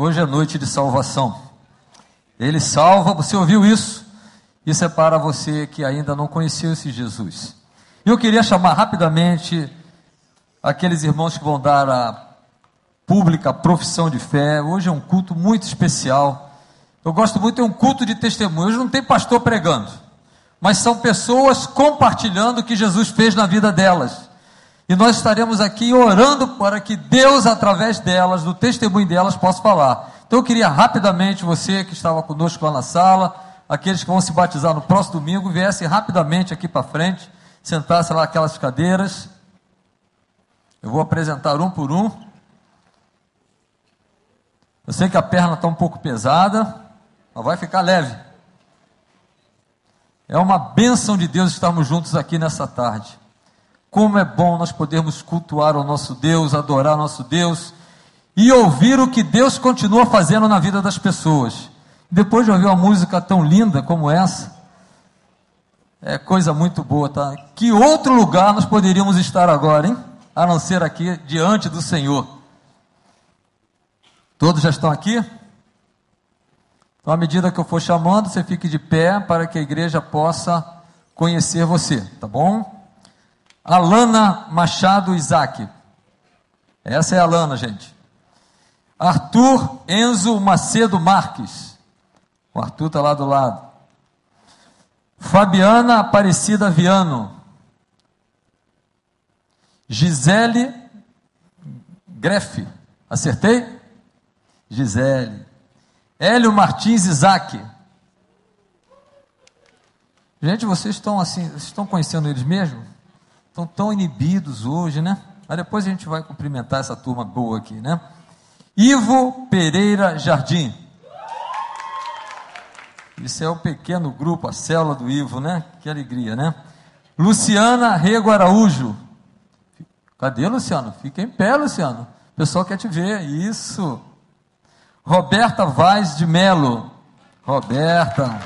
Hoje é noite de salvação. Ele salva, você ouviu isso? Isso é para você que ainda não conheceu esse Jesus. Eu queria chamar rapidamente aqueles irmãos que vão dar a pública profissão de fé. Hoje é um culto muito especial. Eu gosto muito, é um culto de testemunho. Hoje não tem pastor pregando, mas são pessoas compartilhando o que Jesus fez na vida delas. E nós estaremos aqui orando para que Deus, através delas, do testemunho delas, possa falar. Então eu queria rapidamente, você que estava conosco lá na sala, aqueles que vão se batizar no próximo domingo, viessem rapidamente aqui para frente, sentassem lá aquelas cadeiras. Eu vou apresentar um por um. Eu sei que a perna está um pouco pesada, mas vai ficar leve. É uma bênção de Deus estarmos juntos aqui nessa tarde. Como é bom nós podermos cultuar o nosso Deus, adorar o nosso Deus e ouvir o que Deus continua fazendo na vida das pessoas. Depois de ouvir uma música tão linda como essa, é coisa muito boa, tá? Que outro lugar nós poderíamos estar agora, hein? A não ser aqui diante do Senhor. Todos já estão aqui? Então, à medida que eu for chamando, você fique de pé para que a igreja possa conhecer você, tá bom? Alana Machado Isaac. Essa é a Alana, gente. Arthur Enzo Macedo Marques. O Arthur está lá do lado. Fabiana Aparecida Viano. Gisele Grefe. Acertei? Gisele. Hélio Martins Isaac. Gente, vocês estão assim, vocês estão conhecendo eles mesmo? Estão tão inibidos hoje, né? Mas depois a gente vai cumprimentar essa turma boa aqui, né? Ivo Pereira Jardim. Isso é o pequeno grupo, a célula do Ivo, né? Que alegria, né? Luciana Rego Araújo. Cadê, Luciano? Fica em pé, Luciano. O pessoal quer te ver. Isso. Roberta Vaz de Melo. Roberta.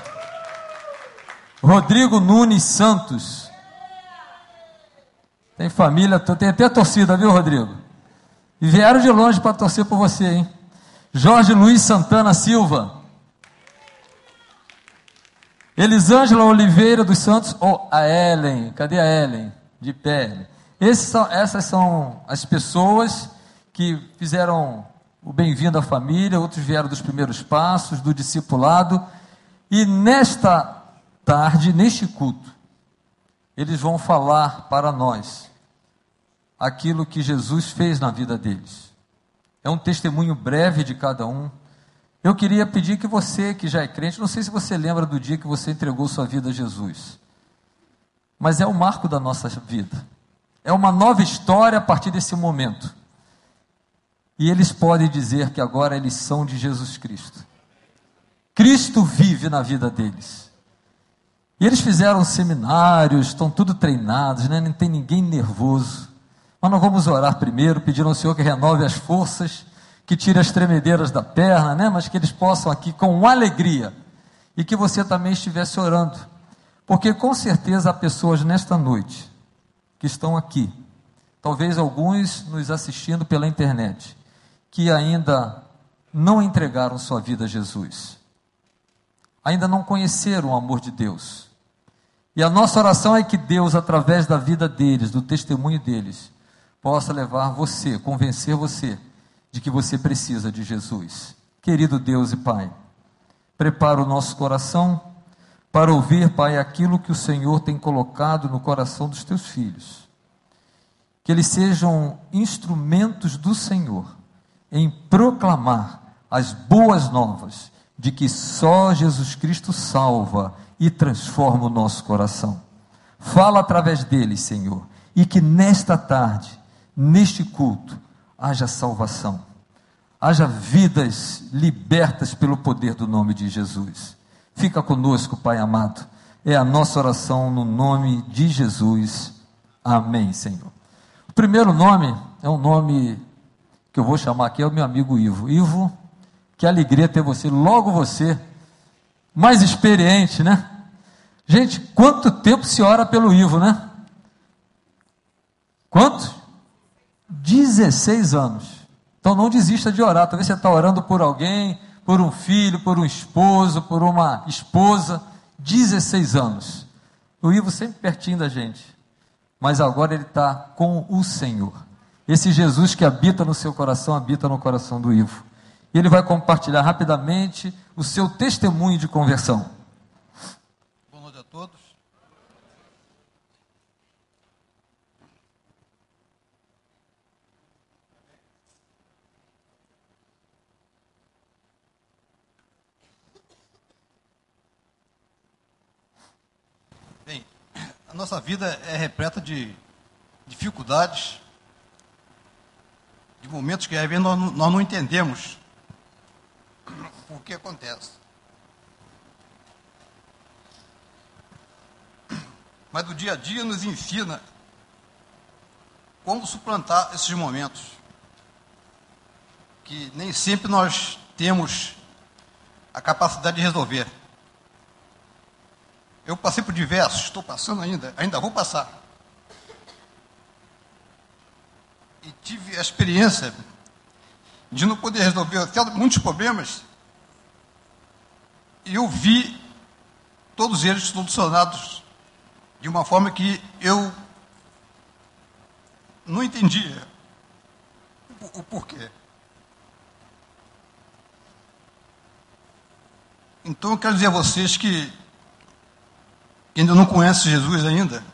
Rodrigo Nunes Santos. Tem família, tem até torcida, viu, Rodrigo? E vieram de longe para torcer por você, hein? Jorge Luiz Santana Silva. Elisângela Oliveira dos Santos, ou oh, a Ellen, cadê a Ellen? De pé. São, essas são as pessoas que fizeram o bem-vindo à família, outros vieram dos primeiros passos, do discipulado, e nesta tarde, neste culto, eles vão falar para nós aquilo que Jesus fez na vida deles. É um testemunho breve de cada um. Eu queria pedir que você, que já é crente, não sei se você lembra do dia que você entregou sua vida a Jesus, mas é o marco da nossa vida. É uma nova história a partir desse momento. E eles podem dizer que agora eles são de Jesus Cristo. Cristo vive na vida deles. E eles fizeram seminários, estão tudo treinados, né? não tem ninguém nervoso. Mas nós vamos orar primeiro, pedindo ao Senhor que renove as forças, que tire as tremedeiras da perna, né? mas que eles possam aqui com alegria e que você também estivesse orando. Porque com certeza há pessoas nesta noite que estão aqui, talvez alguns nos assistindo pela internet, que ainda não entregaram sua vida a Jesus, ainda não conheceram o amor de Deus. E a nossa oração é que Deus, através da vida deles, do testemunho deles, possa levar você, convencer você de que você precisa de Jesus. Querido Deus e Pai, prepara o nosso coração para ouvir, Pai, aquilo que o Senhor tem colocado no coração dos teus filhos. Que eles sejam instrumentos do Senhor em proclamar as boas novas de que só Jesus Cristo salva e transforma o nosso coração. Fala através deles, Senhor, e que nesta tarde, neste culto, haja salvação, haja vidas libertas pelo poder do nome de Jesus. Fica conosco, Pai amado. É a nossa oração no nome de Jesus. Amém, Senhor. O primeiro nome é um nome que eu vou chamar aqui é o meu amigo Ivo. Ivo, que alegria ter você, logo você, mais experiente, né? Gente, quanto tempo se ora pelo Ivo, né? Quanto? 16 anos. Então não desista de orar. Talvez você está orando por alguém, por um filho, por um esposo, por uma esposa. 16 anos. O Ivo sempre pertinho da gente. Mas agora ele está com o Senhor. Esse Jesus que habita no seu coração, habita no coração do Ivo. E ele vai compartilhar rapidamente o seu testemunho de conversão. Boa noite a todos. Bem, a nossa vida é repleta de dificuldades, de momentos que às vezes nós, nós não entendemos o que acontece. Mas o dia a dia nos ensina como suplantar esses momentos. Que nem sempre nós temos a capacidade de resolver. Eu passei por diversos, estou passando ainda, ainda vou passar. E tive a experiência de não poder resolver até muitos problemas, e eu vi todos eles solucionados de uma forma que eu não entendia o, porquê. Então eu quero dizer a vocês que ainda não conhecem Jesus ainda,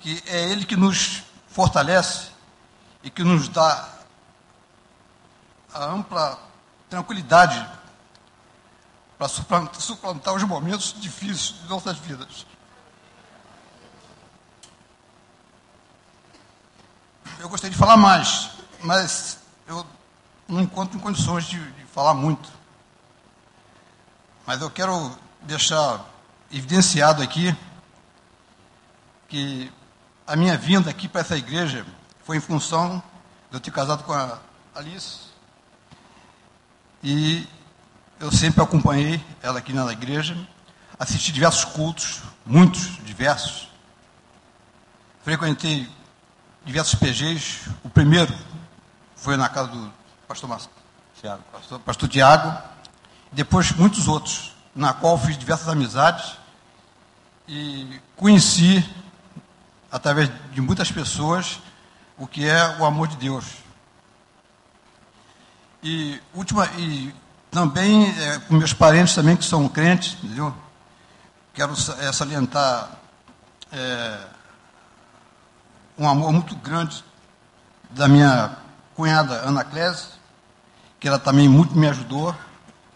que é Ele que nos fortalece e que nos dá a ampla tranquilidade para suplantar, suplantar os momentos difíceis de nossas vidas. Eu gostaria de falar mais, mas eu não encontro em condições de, de falar muito. Mas eu quero deixar evidenciado aqui que a minha vinda aqui para essa igreja foi em função de eu ter casado com a Alice. E eu sempre acompanhei ela aqui na igreja, assisti diversos cultos, muitos, diversos. Frequentei diversos PGs. O primeiro foi na casa do pastor Marcelo, pastor, pastor Tiago, depois muitos outros, na qual fiz diversas amizades e conheci, através de muitas pessoas, o que é o amor de Deus. E última e também é, com meus parentes também que são crentes, entendeu? Quero é, salientar é, um amor muito grande da minha cunhada Ana Clese, que ela também muito me ajudou,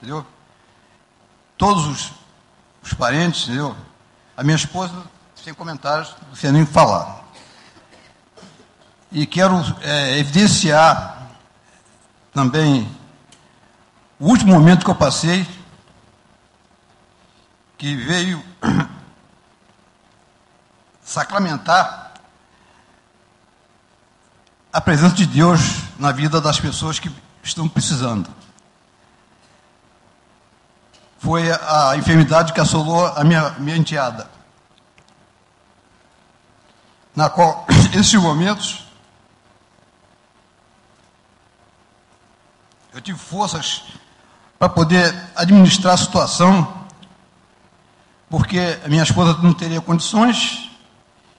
entendeu? Todos os, os parentes, entendeu? A minha esposa, sem comentários, não nem falar. E quero é, evidenciar também o último momento que eu passei, que veio sacramentar a presença de Deus na vida das pessoas que estão precisando. Foi a enfermidade que assolou a minha, minha enteada. Na qual, esses momentos, Eu tive forças para poder administrar a situação, porque a minha esposa não teria condições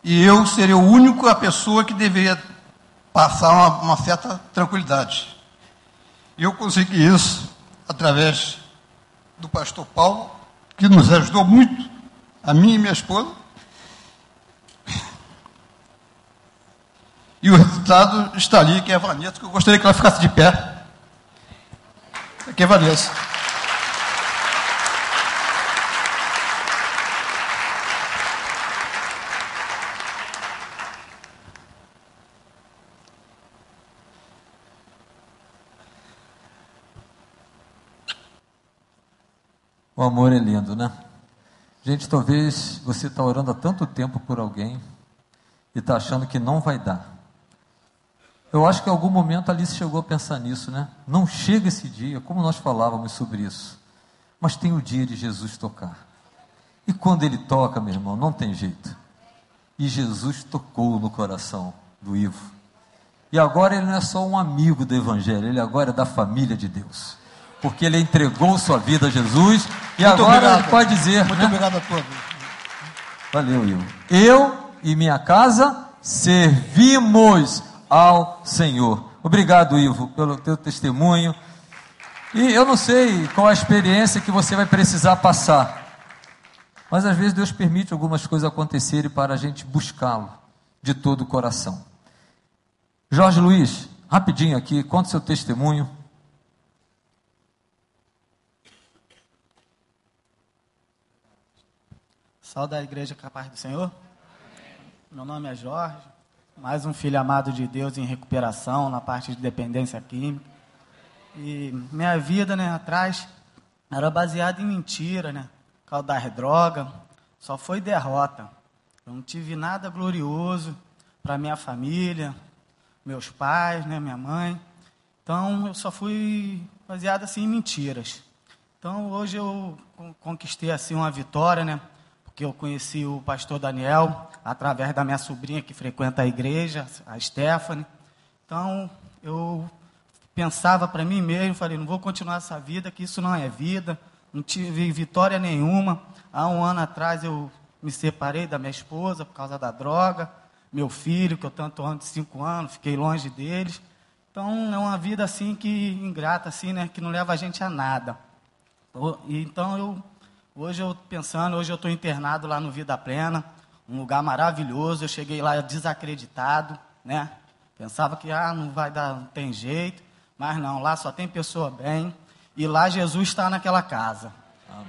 e eu seria o único a pessoa que deveria passar uma, uma certa tranquilidade. E eu consegui isso através do pastor Paulo, que nos ajudou muito, a mim e minha esposa. E o resultado está ali, que é a Vanessa, que eu gostaria que ela ficasse de pé. Que valesse. O amor é lindo, né? Gente, talvez você está orando há tanto tempo por alguém e está achando que não vai dar. Eu acho que em algum momento a Alice chegou a pensar nisso, né? Não chega esse dia, como nós falávamos sobre isso. Mas tem o dia de Jesus tocar. E quando ele toca, meu irmão, não tem jeito. E Jesus tocou no coração do Ivo. E agora ele não é só um amigo do Evangelho, ele agora é da família de Deus. Porque ele entregou sua vida a Jesus e Muito agora obrigado. ele pode dizer. Muito né? obrigado a todos. Valeu, Ivo. Eu e minha casa servimos ao Senhor. Obrigado, Ivo, pelo teu testemunho. E eu não sei qual a experiência que você vai precisar passar. Mas às vezes Deus permite algumas coisas acontecerem para a gente buscá-lo de todo o coração. Jorge Luiz, rapidinho aqui, conta seu testemunho. Sal da igreja capaz do Senhor. Meu nome é Jorge, mais um filho amado de Deus em recuperação na parte de dependência química. E minha vida, né, atrás era baseada em mentira, né? Causa das drogas, só foi derrota. Eu não tive nada glorioso para minha família, meus pais, né, minha mãe. Então eu só fui baseado assim em mentiras. Então hoje eu conquistei assim uma vitória, né? Porque eu conheci o pastor Daniel através da minha sobrinha que frequenta a igreja, a Stephanie. Então eu pensava para mim mesmo, falei, não vou continuar essa vida, que isso não é vida, não tive vitória nenhuma. Há um ano atrás eu me separei da minha esposa por causa da droga, meu filho, que eu tanto amo de cinco anos, fiquei longe deles. Então é uma vida assim que ingrata, assim, né, que não leva a gente a nada. Então eu hoje eu pensando, hoje eu estou internado lá no Vida Plena, um lugar maravilhoso. Eu cheguei lá desacreditado, né? Pensava que ah, não vai dar, não tem jeito. Mas não, lá só tem pessoa bem. E lá Jesus está naquela casa.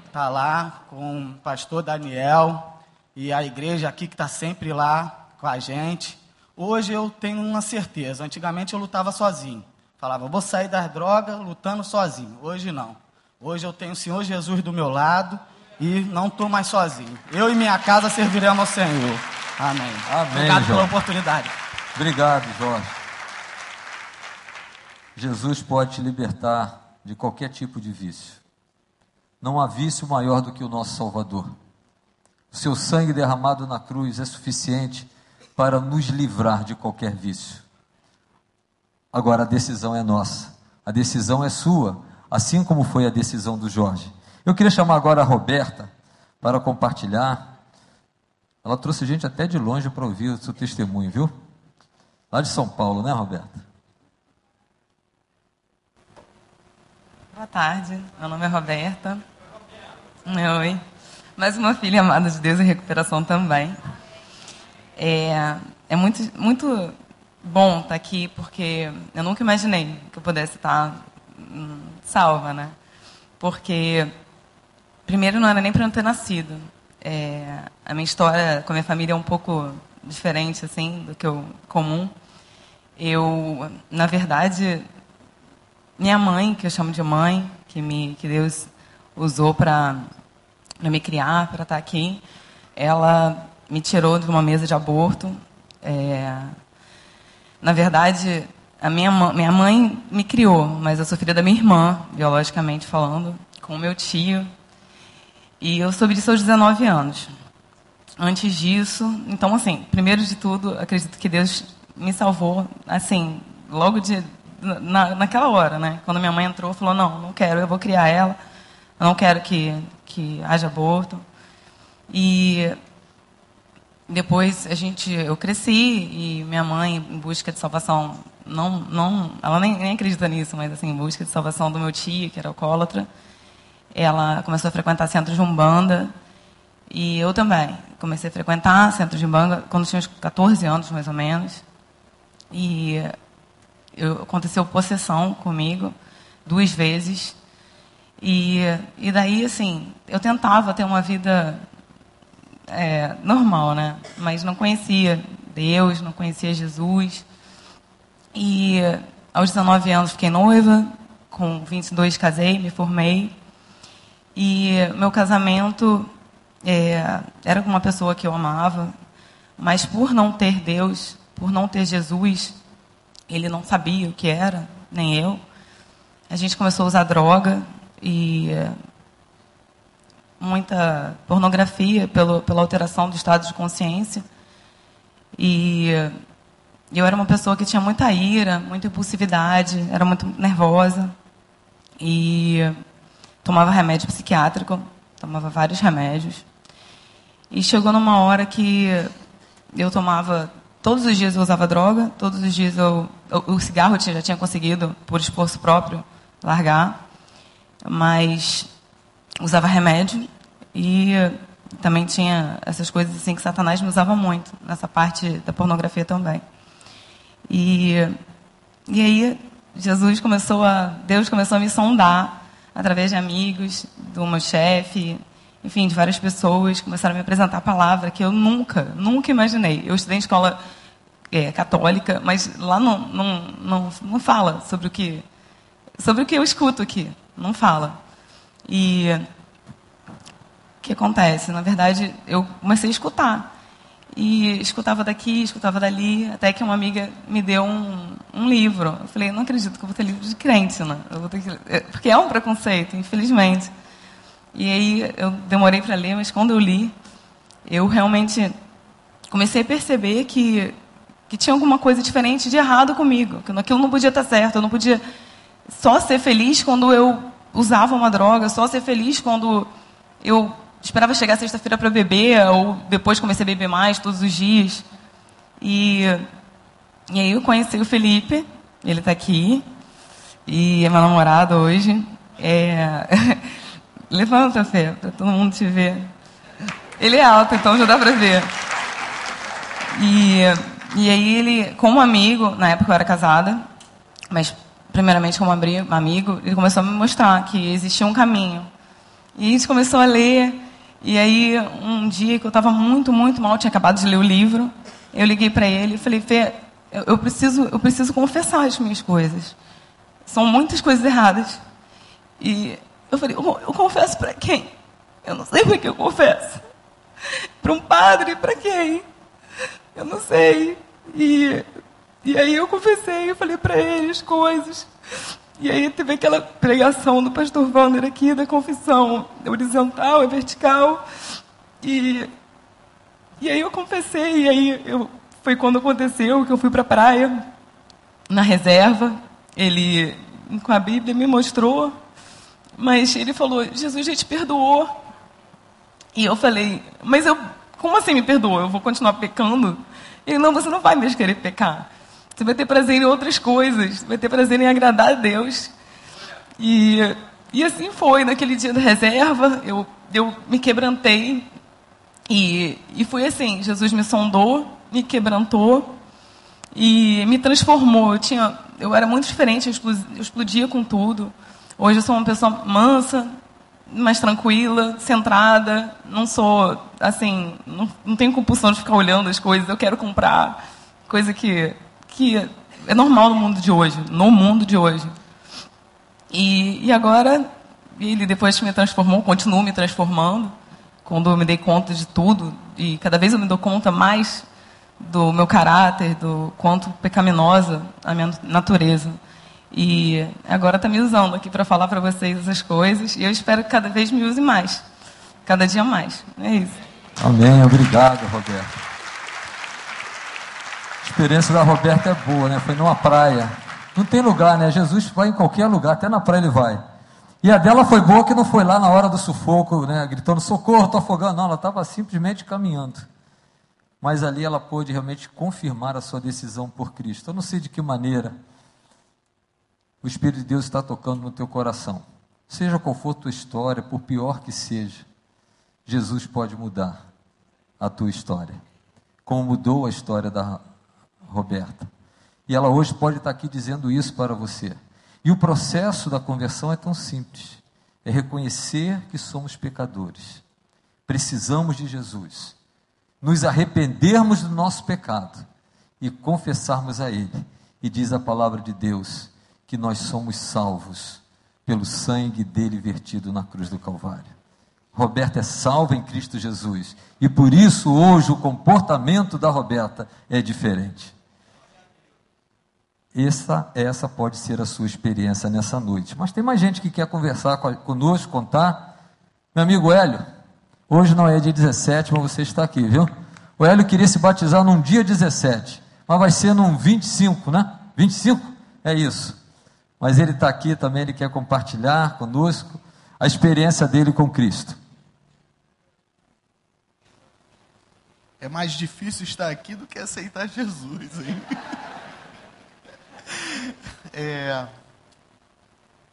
Está lá com o pastor Daniel e a igreja aqui que está sempre lá com a gente. Hoje eu tenho uma certeza. Antigamente eu lutava sozinho. Falava, vou sair das drogas lutando sozinho. Hoje não. Hoje eu tenho o Senhor Jesus do meu lado e não estou mais sozinho. Eu e minha casa serviremos ao Senhor. Amém. Amém Obrigado Jorge. pela oportunidade. Obrigado, Jorge. Jesus pode te libertar de qualquer tipo de vício. Não há vício maior do que o nosso Salvador. O seu sangue derramado na cruz é suficiente para nos livrar de qualquer vício. Agora a decisão é nossa, a decisão é sua, assim como foi a decisão do Jorge. Eu queria chamar agora a Roberta para compartilhar. Ela trouxe gente até de longe para ouvir o seu testemunho, viu? Lá de São Paulo, né, Roberta? Boa tarde, meu nome é Roberta. Oi. Mais uma filha amada de Deus em recuperação também. É, é muito, muito bom estar aqui, porque eu nunca imaginei que eu pudesse estar hum, salva, né? Porque, primeiro, não era nem para eu ter nascido. É, a minha história com a minha família é um pouco diferente, assim, do que o comum. Eu, na verdade, minha mãe, que eu chamo de mãe, que, me, que Deus usou para me criar, para estar aqui, ela me tirou de uma mesa de aborto. É, na verdade, a minha, minha mãe me criou, mas eu sou filha da minha irmã, biologicamente falando, com o meu tio. E eu soube disso aos 19 anos. Antes disso, então, assim, primeiro de tudo, acredito que Deus me salvou, assim, logo de na, naquela hora, né? Quando minha mãe entrou, falou: não, não quero, eu vou criar ela, eu não quero que, que haja aborto. E depois a gente, eu cresci e minha mãe, em busca de salvação, não, não, ela nem, nem acredita nisso, mas assim, em busca de salvação do meu tio, que era alcoólatra, ela começou a frequentar centros de umbanda e eu também comecei a frequentar centros de umbanda quando tinha uns 14 anos mais ou menos. E eu, aconteceu possessão comigo duas vezes. E, e daí, assim, eu tentava ter uma vida é, normal, né? Mas não conhecia Deus, não conhecia Jesus. E aos 19 anos fiquei noiva, com 22 casei, me formei. E meu casamento é, era com uma pessoa que eu amava, mas por não ter Deus, por não ter Jesus, ele não sabia o que era, nem eu. A gente começou a usar droga e eh, muita pornografia pelo, pela alteração do estado de consciência. E eu era uma pessoa que tinha muita ira, muita impulsividade, era muito nervosa. E tomava remédio psiquiátrico, tomava vários remédios. E chegou numa hora que eu tomava todos os dias eu usava droga, todos os dias eu o cigarro eu já tinha conseguido por esforço próprio largar, mas usava remédio e também tinha essas coisas assim que Satanás me usava muito nessa parte da pornografia também. E e aí Jesus começou a Deus começou a me sondar através de amigos, do meu chefe, enfim, de várias pessoas começaram a me apresentar a palavra que eu nunca, nunca imaginei. Eu estudei em escola é, católica, mas lá não, não, não, não fala sobre o que sobre o que eu escuto aqui, não fala. E o que acontece? Na verdade, eu comecei a escutar. E escutava daqui, escutava dali, até que uma amiga me deu um, um livro. Eu falei, não acredito que eu vou ter livro de crente, né? Que... É, porque é um preconceito, infelizmente. E aí eu demorei para ler, mas quando eu li, eu realmente comecei a perceber que, que tinha alguma coisa diferente de errado comigo, que aquilo não podia estar certo, eu não podia só ser feliz quando eu usava uma droga, só ser feliz quando eu esperava chegar sexta-feira para beber, ou depois comecei a beber mais todos os dias. E, e aí eu conheci o Felipe, ele está aqui, e é meu namorado hoje. É... Levanta, Fê, para todo mundo te ver. Ele é alto, então já dá para ver. E, e aí ele, como amigo, na época eu era casada, mas primeiramente como amigo, ele começou a me mostrar que existia um caminho. E a gente começou a ler, e aí um dia que eu estava muito, muito mal, tinha acabado de ler o livro, eu liguei para ele e falei, Fê, eu preciso, eu preciso confessar as minhas coisas. São muitas coisas erradas. E eu falei, eu, eu confesso para quem? Eu não sei para que eu confesso. Para um padre, para quem? Eu não sei. E, e aí eu confessei, eu falei para ele as coisas. E aí teve aquela pregação do pastor Wander aqui da confissão horizontal e vertical. E, e aí eu confessei, e aí eu, foi quando aconteceu que eu fui para a praia, na reserva. Ele, com a Bíblia, me mostrou mas ele falou: Jesus já te perdoou. E eu falei: Mas eu, como assim me perdoou? Eu vou continuar pecando? Ele: Não, você não vai mais querer pecar. Você vai ter prazer em outras coisas. Você vai ter prazer em agradar a Deus. E, e assim foi. Naquele dia da reserva, eu, eu me quebrantei. E, e foi assim: Jesus me sondou, me quebrantou e me transformou. Eu, tinha, eu era muito diferente, eu explodia com tudo. Hoje eu sou uma pessoa mansa, mais tranquila, centrada. Não sou, assim, não, não tenho compulsão de ficar olhando as coisas. Eu quero comprar coisa que, que é normal no mundo de hoje, no mundo de hoje. E, e agora, ele depois me transformou, continua me transformando. Quando eu me dei conta de tudo, e cada vez eu me dou conta mais do meu caráter, do quanto pecaminosa a minha natureza. E agora está me usando aqui para falar para vocês essas coisas. E eu espero que cada vez me use mais. Cada dia mais. É isso. Amém. Obrigado, Roberto. Experiência da Roberta é boa, né? Foi numa praia. Não tem lugar, né? Jesus vai em qualquer lugar, até na praia ele vai. E a dela foi boa que não foi lá na hora do sufoco, né? Gritando, socorro, estou afogando. Não, ela estava simplesmente caminhando. Mas ali ela pôde realmente confirmar a sua decisão por Cristo. Eu não sei de que maneira o Espírito de Deus está tocando no teu coração. Seja qual for a tua história, por pior que seja, Jesus pode mudar a tua história, como mudou a história da Roberta. E ela hoje pode estar aqui dizendo isso para você. E o processo da conversão é tão simples: é reconhecer que somos pecadores, precisamos de Jesus, nos arrependermos do nosso pecado e confessarmos a Ele. E diz a palavra de Deus que nós somos salvos pelo sangue dele vertido na cruz do Calvário. Roberta é salva em Cristo Jesus e por isso hoje o comportamento da Roberta é diferente. Essa, essa pode ser a sua experiência nessa noite. Mas tem mais gente que quer conversar conosco, contar. Meu amigo Hélio, hoje não é dia 17, mas você está aqui, viu? O Hélio queria se batizar num dia 17, mas vai ser num 25, né? 25? É isso. Mas ele está aqui também, ele quer compartilhar conosco a experiência dele com Cristo. É mais difícil estar aqui do que aceitar Jesus, hein? É...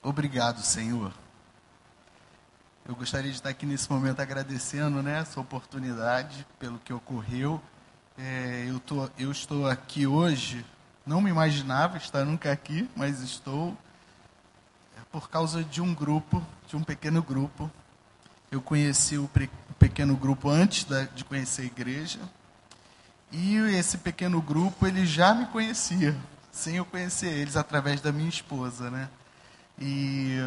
Obrigado, Senhor. Eu gostaria de estar aqui nesse momento agradecendo né, essa oportunidade pelo que ocorreu. É, eu, tô, eu estou aqui hoje, não me imaginava estar nunca aqui, mas estou é, por causa de um grupo, de um pequeno grupo. Eu conheci o, pre, o pequeno grupo antes da, de conhecer a igreja. E esse pequeno grupo, ele já me conhecia, sem eu conhecer eles, através da minha esposa, né? E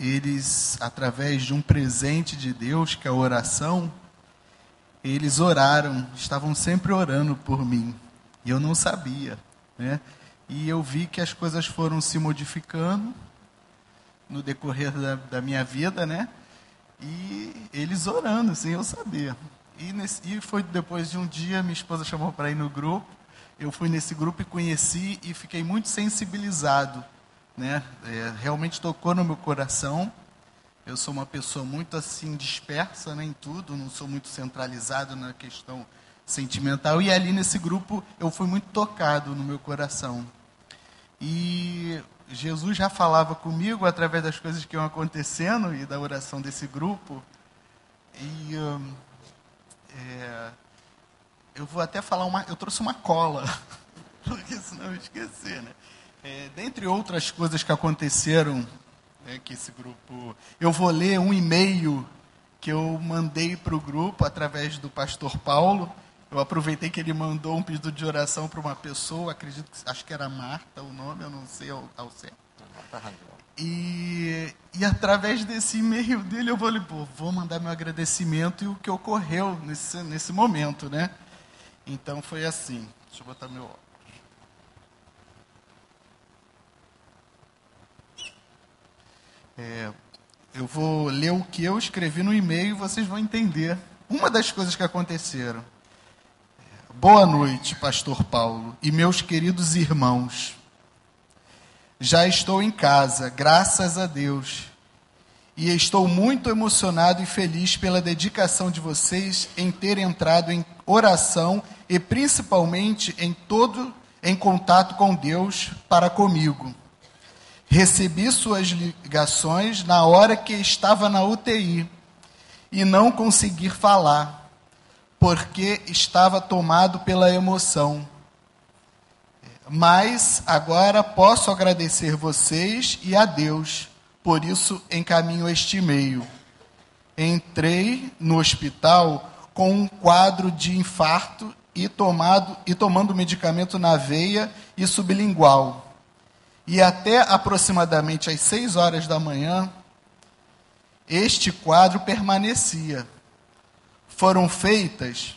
eles, através de um presente de Deus, que é a oração, eles oraram, estavam sempre orando por mim. E eu não sabia, né? E eu vi que as coisas foram se modificando no decorrer da, da minha vida, né? E eles orando, sem eu saber. E, nesse, e foi depois de um dia, minha esposa chamou para ir no grupo. Eu fui nesse grupo e conheci e fiquei muito sensibilizado né? É, realmente tocou no meu coração. Eu sou uma pessoa muito assim dispersa né, em tudo, não sou muito centralizado na questão sentimental. E ali nesse grupo eu fui muito tocado no meu coração. E Jesus já falava comigo através das coisas que iam acontecendo e da oração desse grupo. E hum, é, eu vou até falar uma. Eu trouxe uma cola, porque senão eu esquecer, né? É, dentre outras coisas que aconteceram, é, que esse grupo. Eu vou ler um e-mail que eu mandei para o grupo através do pastor Paulo. Eu aproveitei que ele mandou um pedido de oração para uma pessoa, acredito que acho que era Marta o nome, eu não sei ao, ao certo. E, e através desse e-mail dele eu vou, pô, vou mandar meu agradecimento e o que ocorreu nesse, nesse momento, né? Então foi assim. Deixa eu botar meu É, eu vou ler o que eu escrevi no e-mail e vocês vão entender uma das coisas que aconteceram. Boa noite, Pastor Paulo e meus queridos irmãos. Já estou em casa, graças a Deus. E estou muito emocionado e feliz pela dedicação de vocês em ter entrado em oração e principalmente em todo em contato com Deus para comigo. Recebi suas ligações na hora que estava na UTI e não consegui falar, porque estava tomado pela emoção. Mas agora posso agradecer vocês e a Deus, por isso encaminho este e-mail. Entrei no hospital com um quadro de infarto e, tomado, e tomando medicamento na veia e sublingual e até aproximadamente às seis horas da manhã, este quadro permanecia. Foram feitas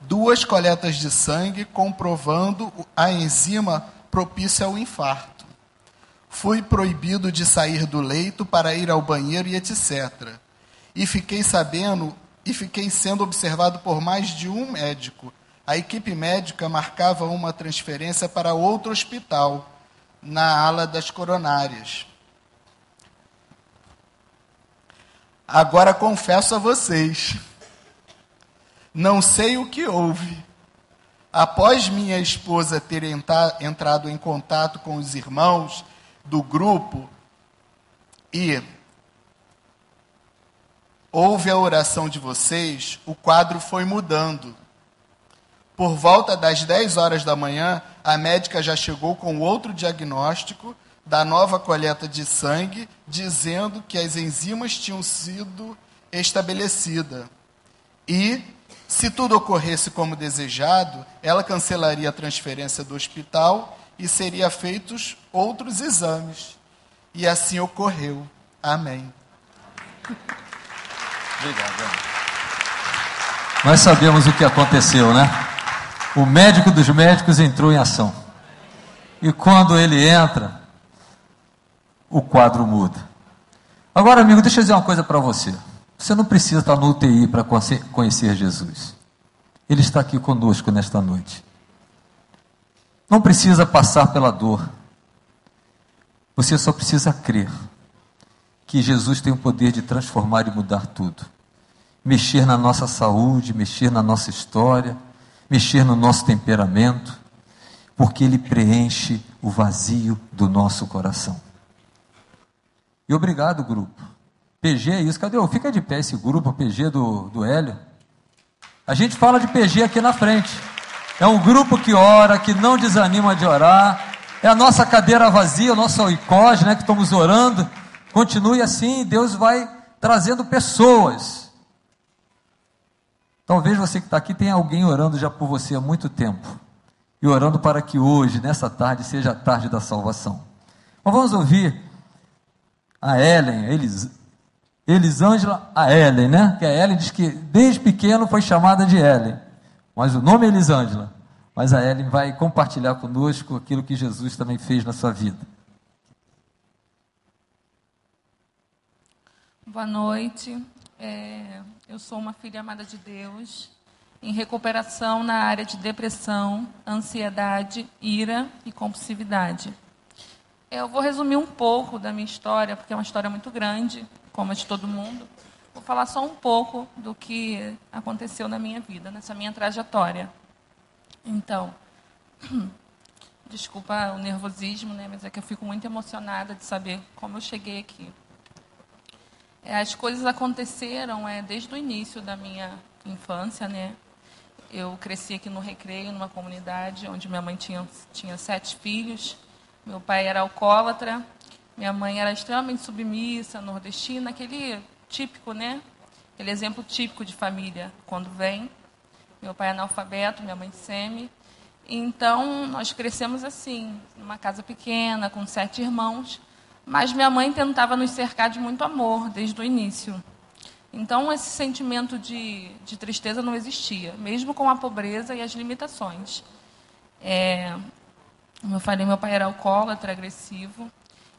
duas coletas de sangue comprovando a enzima propícia ao infarto. Fui proibido de sair do leito para ir ao banheiro e etc. E fiquei sabendo e fiquei sendo observado por mais de um médico a equipe médica marcava uma transferência para outro hospital, na ala das coronárias. Agora confesso a vocês, não sei o que houve. Após minha esposa ter entrado em contato com os irmãos do grupo e houve a oração de vocês, o quadro foi mudando. Por volta das 10 horas da manhã, a médica já chegou com outro diagnóstico da nova coleta de sangue, dizendo que as enzimas tinham sido estabelecidas. E, se tudo ocorresse como desejado, ela cancelaria a transferência do hospital e seria feitos outros exames. E assim ocorreu. Amém. Obrigado. Nós sabemos o que aconteceu, né? o médico dos médicos entrou em ação. E quando ele entra, o quadro muda. Agora, amigo, deixa eu dizer uma coisa para você. Você não precisa estar no UTI para conhecer Jesus. Ele está aqui conosco nesta noite. Não precisa passar pela dor. Você só precisa crer que Jesus tem o poder de transformar e mudar tudo. Mexer na nossa saúde, mexer na nossa história, mexer no nosso temperamento, porque Ele preenche o vazio do nosso coração. E obrigado, grupo. PG é isso. Cadê? Fica de pé esse grupo, PG do, do Hélio. A gente fala de PG aqui na frente. É um grupo que ora, que não desanima de orar. É a nossa cadeira vazia, o nosso oicós, né, que estamos orando. Continue assim, Deus vai trazendo pessoas. Talvez você que está aqui tenha alguém orando já por você há muito tempo. E orando para que hoje, nessa tarde, seja a tarde da salvação. Mas vamos ouvir a Ellen, Elis, Elisângela, a Ellen, né? Que a Ellen diz que desde pequeno foi chamada de Ellen. Mas o nome é Elisângela. Mas a Ellen vai compartilhar conosco aquilo que Jesus também fez na sua vida. Boa noite. É, eu sou uma filha amada de Deus, em recuperação na área de depressão, ansiedade, ira e compulsividade. Eu vou resumir um pouco da minha história, porque é uma história muito grande, como a de todo mundo. Vou falar só um pouco do que aconteceu na minha vida, nessa minha trajetória. Então, desculpa o nervosismo, né, mas é que eu fico muito emocionada de saber como eu cheguei aqui. É, as coisas aconteceram é, desde o início da minha infância, né? Eu cresci aqui no Recreio, numa comunidade onde minha mãe tinha, tinha sete filhos. Meu pai era alcoólatra, minha mãe era extremamente submissa, nordestina, aquele típico, né? Aquele exemplo típico de família quando vem. Meu pai é analfabeto, minha mãe semi. Então, nós crescemos assim, numa casa pequena, com sete irmãos. Mas minha mãe tentava nos cercar de muito amor desde o início. Então, esse sentimento de, de tristeza não existia, mesmo com a pobreza e as limitações. É, como eu falei, meu pai era alcoólatra, agressivo.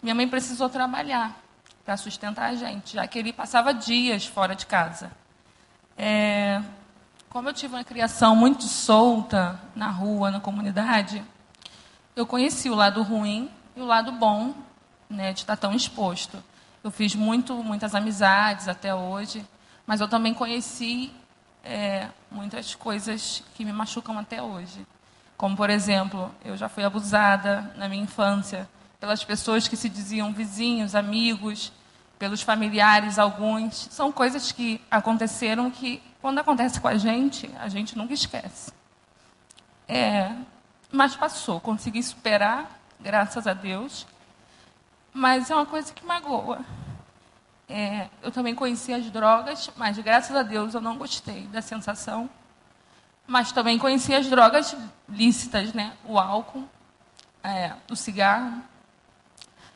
Minha mãe precisou trabalhar para sustentar a gente, já que ele passava dias fora de casa. É, como eu tive uma criação muito solta na rua, na comunidade, eu conheci o lado ruim e o lado bom né, de estar tão exposto. Eu fiz muito, muitas amizades até hoje, mas eu também conheci é, muitas coisas que me machucam até hoje. Como, por exemplo, eu já fui abusada na minha infância pelas pessoas que se diziam vizinhos, amigos, pelos familiares, alguns. São coisas que aconteceram que, quando acontece com a gente, a gente nunca esquece. É, mas passou, consegui superar, graças a Deus mas é uma coisa que magoa. É, eu também conheci as drogas, mas graças a Deus eu não gostei da sensação. Mas também conheci as drogas lícitas, né? O álcool, é, o cigarro.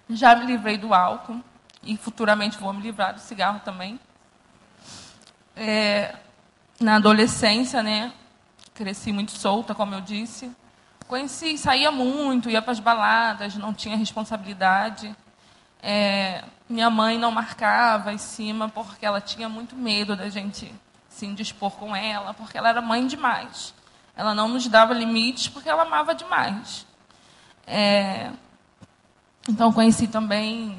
Já me livrei do álcool e futuramente vou me livrar do cigarro também. É, na adolescência, né? Cresci muito solta, como eu disse. Conheci, saía muito, ia para as baladas, não tinha responsabilidade. É, minha mãe não marcava em cima porque ela tinha muito medo da gente se indispor com ela, porque ela era mãe demais. Ela não nos dava limites porque ela amava demais. É, então conheci também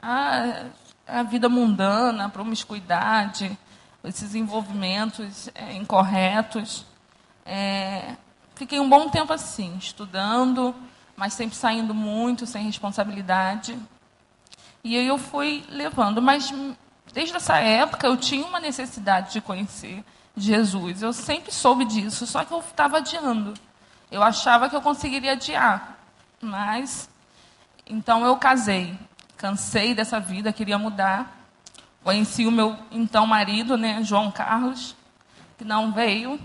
a, a, vida mundana, a promiscuidade, esses envolvimentos é, incorretos. É, fiquei um bom tempo assim, estudando, mas sempre saindo muito, sem responsabilidade. E aí eu fui levando, mas desde essa época eu tinha uma necessidade de conhecer Jesus. Eu sempre soube disso, só que eu estava adiando. Eu achava que eu conseguiria adiar, mas então eu casei. Cansei dessa vida, queria mudar. Conheci o meu então marido, né, João Carlos, que não veio.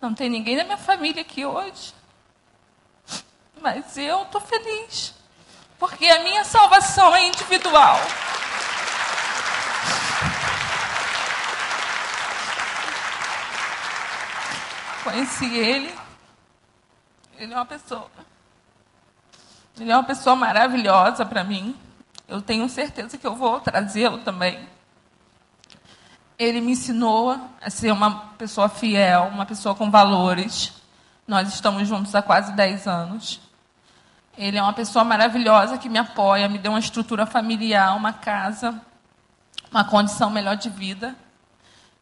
Não tem ninguém da minha família aqui hoje. Mas eu estou feliz porque a minha salvação é individual. Conheci ele, ele é uma pessoa, ele é uma pessoa maravilhosa para mim. Eu tenho certeza que eu vou trazê-lo também. ele me ensinou a ser uma pessoa fiel, uma pessoa com valores. Nós estamos juntos há quase 10 anos. Ele é uma pessoa maravilhosa que me apoia, me deu uma estrutura familiar, uma casa, uma condição melhor de vida.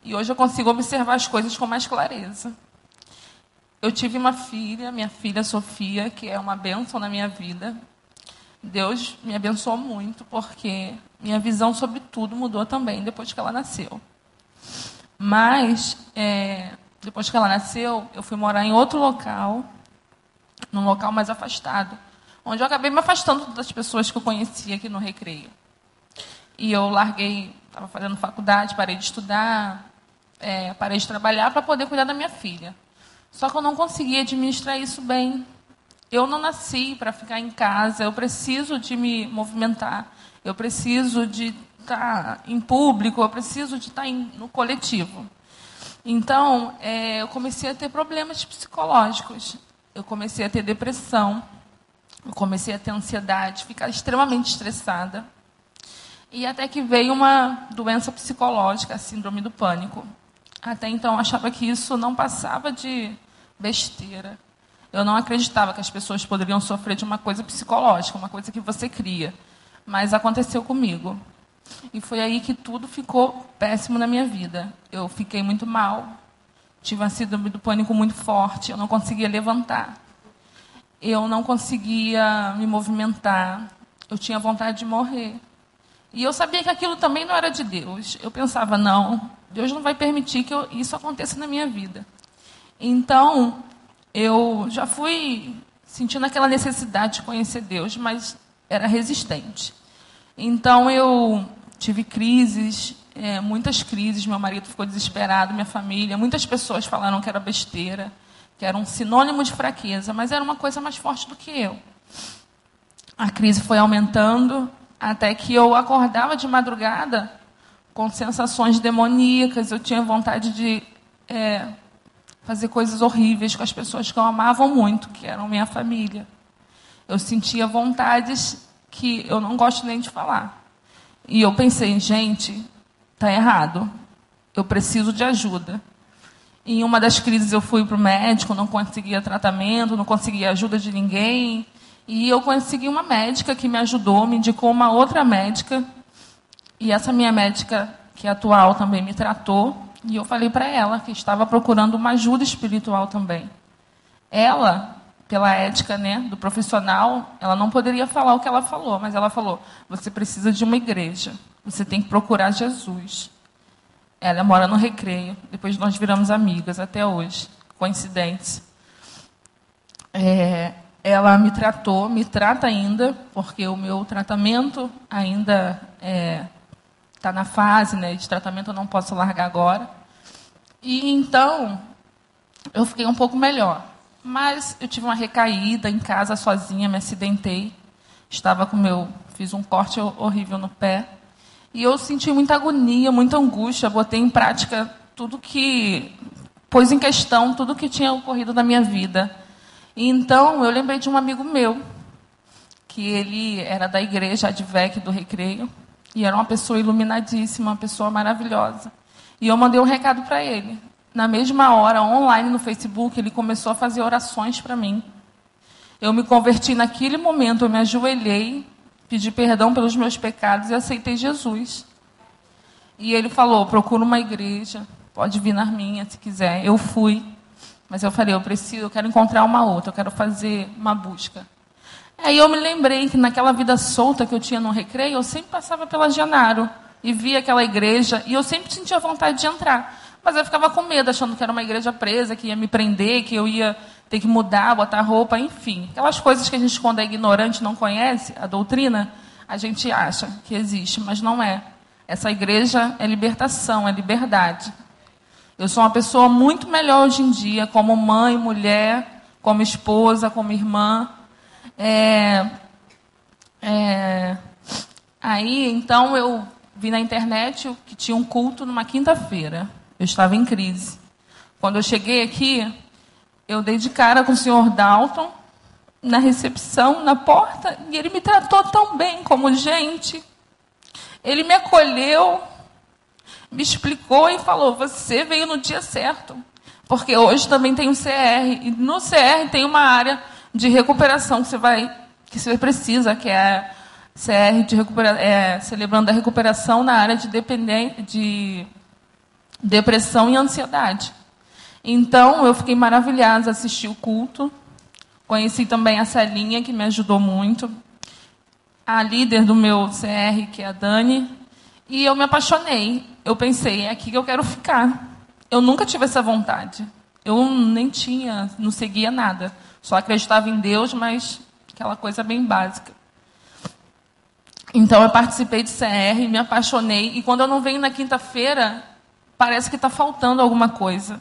E hoje eu consigo observar as coisas com mais clareza. Eu tive uma filha, minha filha Sofia, que é uma bênção na minha vida. Deus me abençoou muito, porque minha visão sobre tudo mudou também depois que ela nasceu. Mas, é, depois que ela nasceu, eu fui morar em outro local, num local mais afastado onde eu acabei me afastando das pessoas que eu conhecia aqui no recreio. E eu larguei, estava fazendo faculdade, parei de estudar, é, parei de trabalhar para poder cuidar da minha filha. Só que eu não conseguia administrar isso bem. Eu não nasci para ficar em casa, eu preciso de me movimentar, eu preciso de estar em público, eu preciso de estar em, no coletivo. Então, é, eu comecei a ter problemas psicológicos, eu comecei a ter depressão, eu comecei a ter ansiedade, ficar extremamente estressada. E até que veio uma doença psicológica, a síndrome do pânico. Até então eu achava que isso não passava de besteira. Eu não acreditava que as pessoas poderiam sofrer de uma coisa psicológica, uma coisa que você cria. Mas aconteceu comigo. E foi aí que tudo ficou péssimo na minha vida. Eu fiquei muito mal, tive uma síndrome do pânico muito forte, eu não conseguia levantar eu não conseguia me movimentar, eu tinha vontade de morrer. E eu sabia que aquilo também não era de Deus. Eu pensava, não, Deus não vai permitir que eu, isso aconteça na minha vida. Então, eu já fui sentindo aquela necessidade de conhecer Deus, mas era resistente. Então, eu tive crises, é, muitas crises. Meu marido ficou desesperado, minha família. Muitas pessoas falaram que era besteira que era um sinônimo de fraqueza, mas era uma coisa mais forte do que eu. A crise foi aumentando até que eu acordava de madrugada com sensações demoníacas, eu tinha vontade de é, fazer coisas horríveis com as pessoas que eu amava muito, que eram minha família. Eu sentia vontades que eu não gosto nem de falar. E eu pensei, gente, está errado. Eu preciso de ajuda. Em uma das crises eu fui para o médico, não conseguia tratamento, não conseguia ajuda de ninguém. E eu consegui uma médica que me ajudou, me indicou uma outra médica. E essa minha médica, que é atual, também me tratou. E eu falei para ela que estava procurando uma ajuda espiritual também. Ela, pela ética né, do profissional, ela não poderia falar o que ela falou, mas ela falou: você precisa de uma igreja, você tem que procurar Jesus. Ela mora no Recreio. Depois nós viramos amigas até hoje. Coincidentes. É, ela me tratou, me trata ainda, porque o meu tratamento ainda está é, tá na fase né, de tratamento, eu não posso largar agora. E então, eu fiquei um pouco melhor. Mas eu tive uma recaída em casa sozinha, me acidentei. Estava com meu. Fiz um corte horrível no pé. E eu senti muita agonia, muita angústia, botei em prática tudo que pôs em questão tudo que tinha ocorrido na minha vida. E então eu lembrei de um amigo meu, que ele era da igreja Advec do Recreio, e era uma pessoa iluminadíssima, uma pessoa maravilhosa. E eu mandei um recado para ele. Na mesma hora, online no Facebook, ele começou a fazer orações para mim. Eu me converti naquele momento, eu me ajoelhei pedi perdão pelos meus pecados e aceitei Jesus. E ele falou: procura uma igreja, pode vir na minha se quiser. Eu fui, mas eu falei: eu preciso, eu quero encontrar uma outra, eu quero fazer uma busca. Aí eu me lembrei que naquela vida solta que eu tinha no recreio, eu sempre passava pela Genaro e via aquela igreja e eu sempre sentia vontade de entrar. Mas eu ficava com medo, achando que era uma igreja presa, que ia me prender, que eu ia ter que mudar, botar roupa, enfim. Aquelas coisas que a gente, quando é ignorante, não conhece, a doutrina, a gente acha que existe, mas não é. Essa igreja é libertação, é liberdade. Eu sou uma pessoa muito melhor hoje em dia, como mãe, mulher, como esposa, como irmã. É, é, aí, então, eu vi na internet que tinha um culto numa quinta-feira. Eu estava em crise. Quando eu cheguei aqui, eu dei de cara com o senhor Dalton na recepção, na porta, e ele me tratou tão bem como gente. Ele me acolheu. me explicou e falou: Você veio no dia certo. Porque hoje também tem o CR. E no CR tem uma área de recuperação que você vai, que você precisa, que é CR de recupera, é, celebrando a recuperação na área de, de depressão e ansiedade. Então, eu fiquei maravilhada, assisti o culto. Conheci também a Celinha, que me ajudou muito. A líder do meu CR, que é a Dani. E eu me apaixonei. Eu pensei, é aqui que eu quero ficar. Eu nunca tive essa vontade. Eu nem tinha, não seguia nada. Só acreditava em Deus, mas aquela coisa bem básica. Então eu participei de CR, me apaixonei. E quando eu não venho na quinta-feira, parece que está faltando alguma coisa.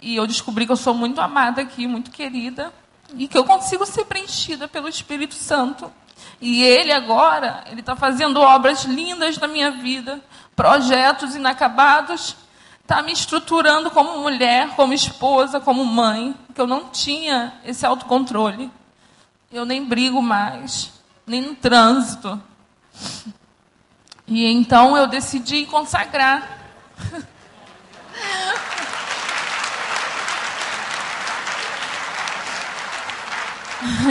E eu descobri que eu sou muito amada aqui, muito querida, e que eu consigo ser preenchida pelo Espírito Santo. E Ele agora, Ele está fazendo obras lindas na minha vida, projetos inacabados, está me estruturando como mulher, como esposa, como mãe, que eu não tinha esse autocontrole. Eu nem brigo mais, nem no trânsito. E então eu decidi consagrar.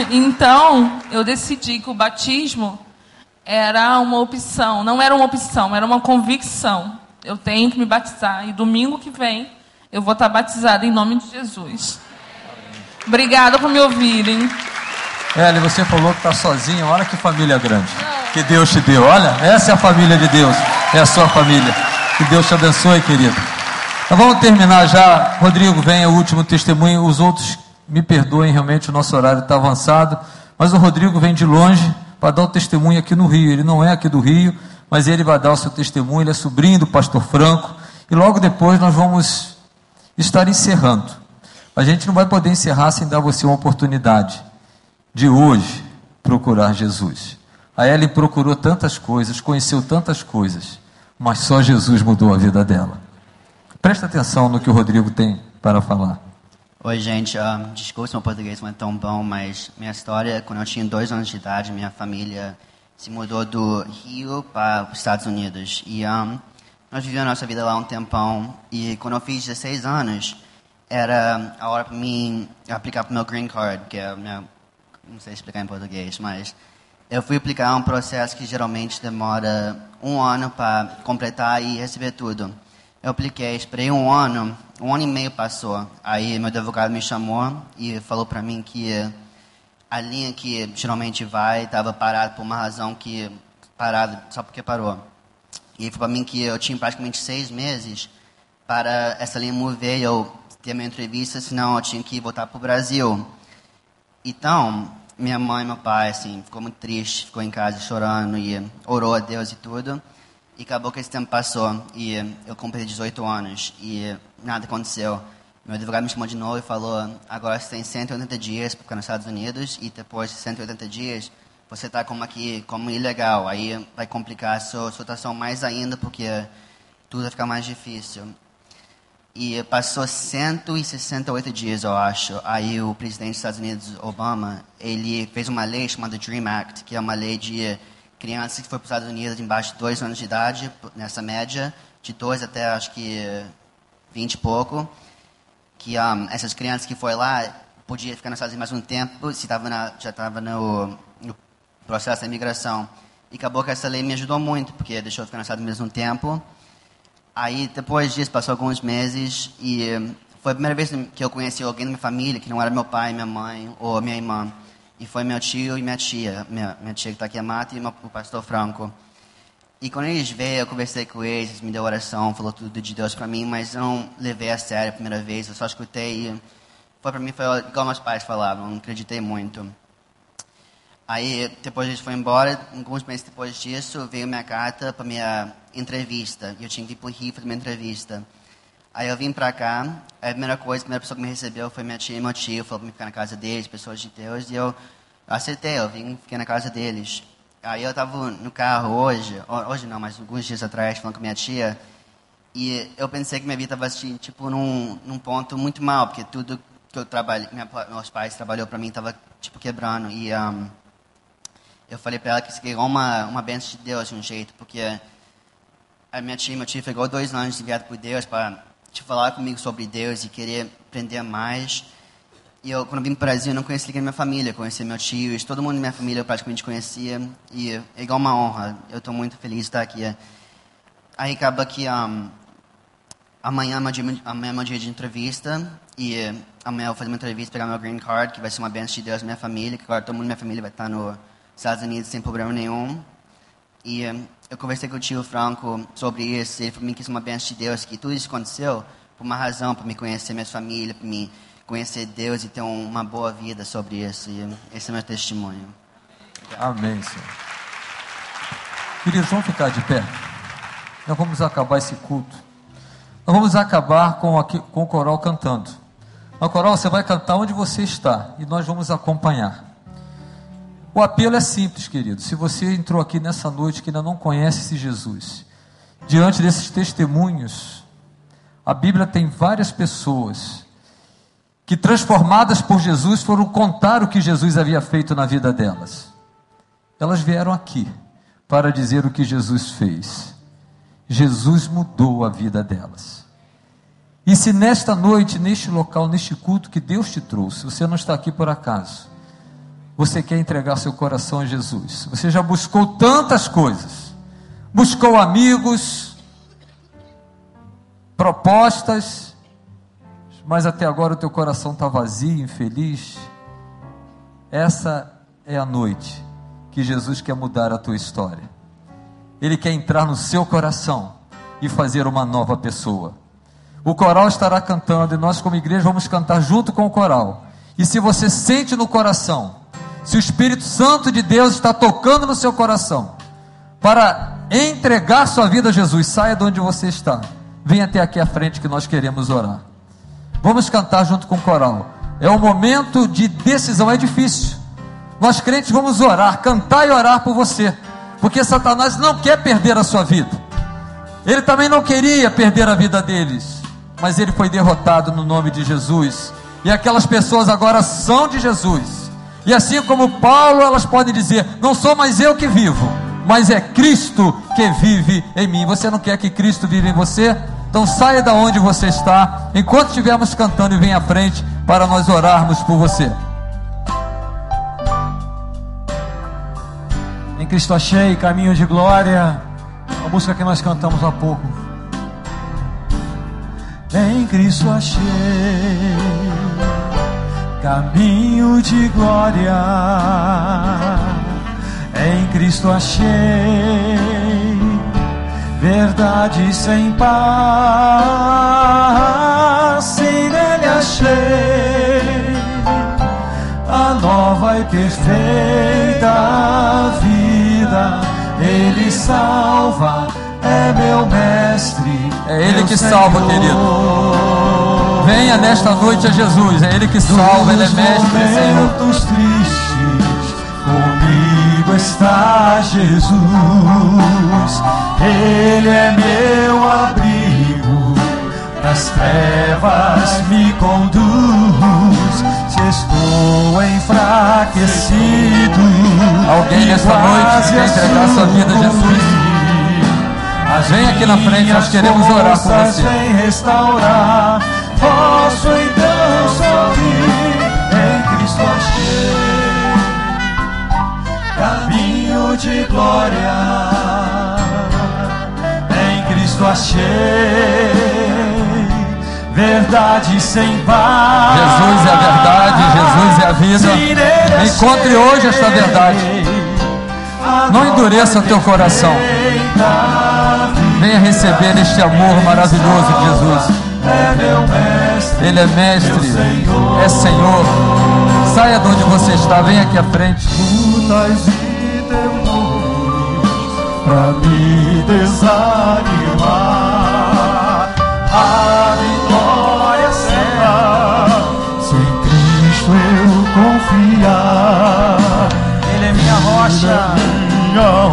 Então, eu decidi que o batismo era uma opção, não era uma opção, era uma convicção. Eu tenho que me batizar e domingo que vem eu vou estar batizada em nome de Jesus. Obrigada por me ouvirem. Eli, você falou que está sozinha. Olha que família grande. Que Deus te deu. Olha, essa é a família de Deus. É a sua família. Que Deus te abençoe, querido. Então vamos terminar já. Rodrigo, vem o último testemunho. Os outros me perdoem, realmente o nosso horário está avançado, mas o Rodrigo vem de longe para dar o testemunho aqui no Rio. Ele não é aqui do Rio, mas ele vai dar o seu testemunho, ele é sobrinho do pastor Franco, e logo depois nós vamos estar encerrando. A gente não vai poder encerrar sem dar você uma oportunidade de hoje procurar Jesus. A Ellen procurou tantas coisas, conheceu tantas coisas, mas só Jesus mudou a vida dela. Presta atenção no que o Rodrigo tem para falar. Oi, gente. Um, desculpe se meu português não é tão bom, mas minha história, quando eu tinha dois anos de idade, minha família se mudou do Rio para os Estados Unidos. E um, nós vivemos a nossa vida lá um tempão. E quando eu fiz 16 anos, era a hora para mim aplicar para o meu green card, que é minha, não sei explicar em português, mas eu fui aplicar um processo que geralmente demora um ano para completar e receber tudo. Eu apliquei, esperei um ano, um ano e meio passou. Aí meu advogado me chamou e falou para mim que a linha que geralmente vai estava parada por uma razão que parada só porque parou. E falou para mim que eu tinha praticamente seis meses para essa linha mover e eu ter minha entrevista, senão eu tinha que voltar para o Brasil. Então, minha mãe e meu pai, assim, ficou muito triste, ficou em casa chorando e orou a Deus e tudo. E acabou que esse tempo passou e eu comprei 18 anos e nada aconteceu. Meu advogado me chamou de novo e falou: agora você tem 180 dias para ficar nos Estados Unidos e depois de 180 dias você está como aqui como ilegal. Aí vai complicar a sua situação mais ainda porque tudo vai ficar mais difícil. E passou 168 dias, eu acho. Aí o presidente dos Estados Unidos, Obama, ele fez uma lei chamada Dream Act, que é uma lei de criança que foi para os Estados Unidos embaixo de dois anos de idade, nessa média, de dois até acho que vinte e pouco, que um, essas crianças que foi lá podia ficar nos Estados Unidos mais um tempo, se tava na, já estava no, no, processo da imigração. E acabou que essa lei me ajudou muito, porque deixou eu ficar nos Estados Unidos um tempo. Aí, depois disso, passou alguns meses e foi a primeira vez que eu conheci alguém da minha família, que não era meu pai, minha mãe ou minha irmã. E foi meu tio e minha tia, minha, minha tia que está aqui, a Mata, e meu, o pastor Franco. E quando eles veio, eu conversei com eles, eles me deu oração, falou tudo de Deus para mim, mas eu não levei a sério a primeira vez, eu só escutei e foi para mim foi igual meus pais falavam, não acreditei muito. Aí, depois eles foram embora, alguns meses depois disso, veio minha carta para minha entrevista. Eu tinha que ir para o Rio fazer minha entrevista. Aí eu vim pra cá, a primeira coisa, a primeira pessoa que me recebeu foi minha tia e meu tio, falou pra me ficar na casa deles, pessoas de Deus, e eu aceitei, eu vim, fiquei na casa deles. Aí eu tava no carro hoje, hoje não, mas alguns dias atrás, falando com minha tia, e eu pensei que minha vida estava assim, tipo, num, num ponto muito mal, porque tudo que eu trabalhei, meus pais trabalhou para mim estava, tipo, quebrando, e um, eu falei para ela que isso era uma, uma bênção de Deus de um jeito, porque a minha tia, meu tio ficou dois anos enviado por Deus para te falar comigo sobre Deus e querer aprender mais. E eu, quando vim para o Brasil, eu não conhecia ninguém da minha família, conheci meu tio, todo mundo da minha família eu praticamente conhecia. E é igual uma honra, eu estou muito feliz de estar aqui. Aí acaba que um, amanhã, é meu dia, amanhã é meu dia de entrevista e amanhã eu vou fazer uma entrevista, pegar meu green card, que vai ser uma bênção de Deus na minha família, que agora todo mundo da minha família vai estar nos Estados Unidos sem problema nenhum. E eu conversei com o tio Franco sobre isso, ele falou que isso é uma bênção de Deus, que tudo isso aconteceu por uma razão, para me conhecer minha família, para me conhecer Deus e ter uma boa vida sobre isso. E esse é meu testemunho. Amém, Senhor. Queridos, vamos ficar de pé. Nós vamos acabar esse culto. Nós vamos acabar com, aqui, com o coral cantando. O coral você vai cantar onde você está e nós vamos acompanhar. O apelo é simples, querido. Se você entrou aqui nessa noite que ainda não conhece esse Jesus, diante desses testemunhos, a Bíblia tem várias pessoas que, transformadas por Jesus, foram contar o que Jesus havia feito na vida delas. Elas vieram aqui para dizer o que Jesus fez. Jesus mudou a vida delas. E se nesta noite, neste local, neste culto que Deus te trouxe, você não está aqui por acaso, você quer entregar seu coração a Jesus. Você já buscou tantas coisas, buscou amigos, propostas, mas até agora o teu coração está vazio, infeliz. Essa é a noite que Jesus quer mudar a tua história. Ele quer entrar no seu coração e fazer uma nova pessoa. O coral estará cantando e nós, como igreja, vamos cantar junto com o coral. E se você sente no coração se o Espírito Santo de Deus está tocando no seu coração para entregar sua vida a Jesus, saia de onde você está. Venha até aqui à frente que nós queremos orar. Vamos cantar junto com o coral. É um momento de decisão, é difícil. Nós crentes vamos orar, cantar e orar por você, porque Satanás não quer perder a sua vida. Ele também não queria perder a vida deles, mas ele foi derrotado no nome de Jesus. E aquelas pessoas agora são de Jesus e assim como Paulo, elas podem dizer: Não sou mais eu que vivo, mas é Cristo que vive em mim. Você não quer que Cristo viva em você? Então saia da onde você está, enquanto estivermos cantando e venha à frente para nós orarmos por você. Em Cristo achei caminho de glória, a música que nós cantamos há pouco. Em Cristo achei caminho de glória. Em Cristo achei verdade sem par, sim nele achei a nova e perfeita vida. Ele salva, é meu mestre. É Ele que Senhor. salva, querido. Venha nesta noite a Jesus, é Ele que salva, Ele é mestre, Senhor. tristes, comigo está Jesus, Ele é meu abrigo, nas trevas me conduz, se estou enfraquecido. Alguém nesta noite quer entregar sua vida a Jesus. Vem aqui na frente, nós queremos orar por você. restaurar posso então sorrir em Cristo achei caminho de glória em Cristo achei verdade sem par Jesus é a verdade Jesus é a vida. Encontre hoje esta verdade. não endureça teu coração. venha receber este amor maravilhoso de Jesus é meu mestre, Ele é mestre, é Senhor. Saia de onde você está, vem aqui à frente. Lutas e temores pra me desanimar. A vitória será se em Cristo eu confiar. Ele é minha rocha,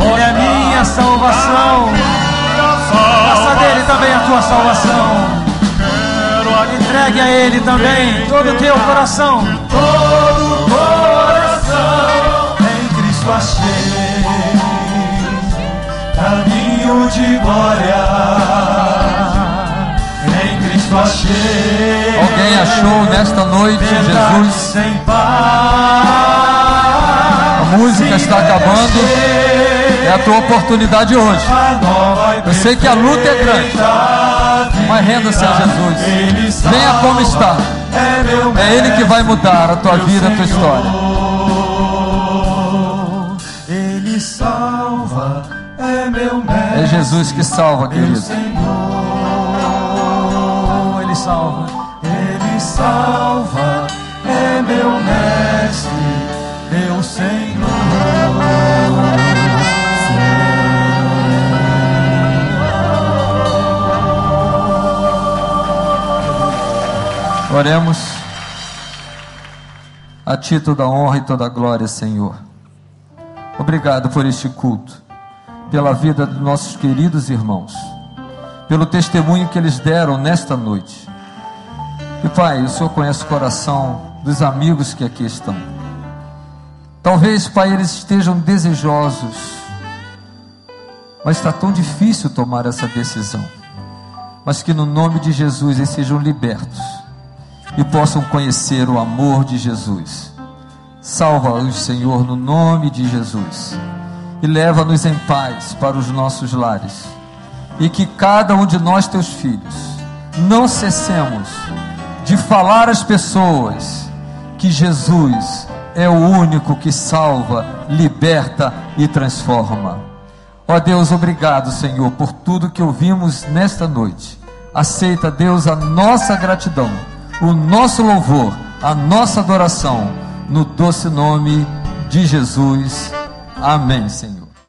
Ele é minha salvação. Faça dele também a tua salvação. Entregue a Ele também todo o teu coração. Todo coração em Cristo achei caminho de de glória. Em Cristo achei. Alguém achou nesta noite Jesus? Sem par. A música está acabando. É a tua oportunidade hoje. Eu sei que a luta é grande. Mas renda-se a Jesus. Venha como está. É Ele que vai mudar a tua vida, a tua história. Ele salva, é meu mestre. É Jesus que salva, querido. Senhor, Ele salva, Ele salva, é meu mestre, meu Senhor. Oremos a Ti toda a honra e toda a glória, Senhor. Obrigado por este culto, pela vida dos nossos queridos irmãos, pelo testemunho que eles deram nesta noite. E Pai, o Senhor conhece o coração dos amigos que aqui estão. Talvez, Pai, eles estejam desejosos, mas está tão difícil tomar essa decisão. Mas que no nome de Jesus eles sejam libertos e possam conhecer o amor de Jesus. Salva-os, Senhor, no nome de Jesus. E leva-nos em paz para os nossos lares. E que cada um de nós, teus filhos, não cessemos de falar às pessoas que Jesus é o único que salva, liberta e transforma. Ó Deus, obrigado, Senhor, por tudo que ouvimos nesta noite. Aceita, Deus, a nossa gratidão o nosso louvor, a nossa adoração, no doce nome de Jesus. Amém, Senhor.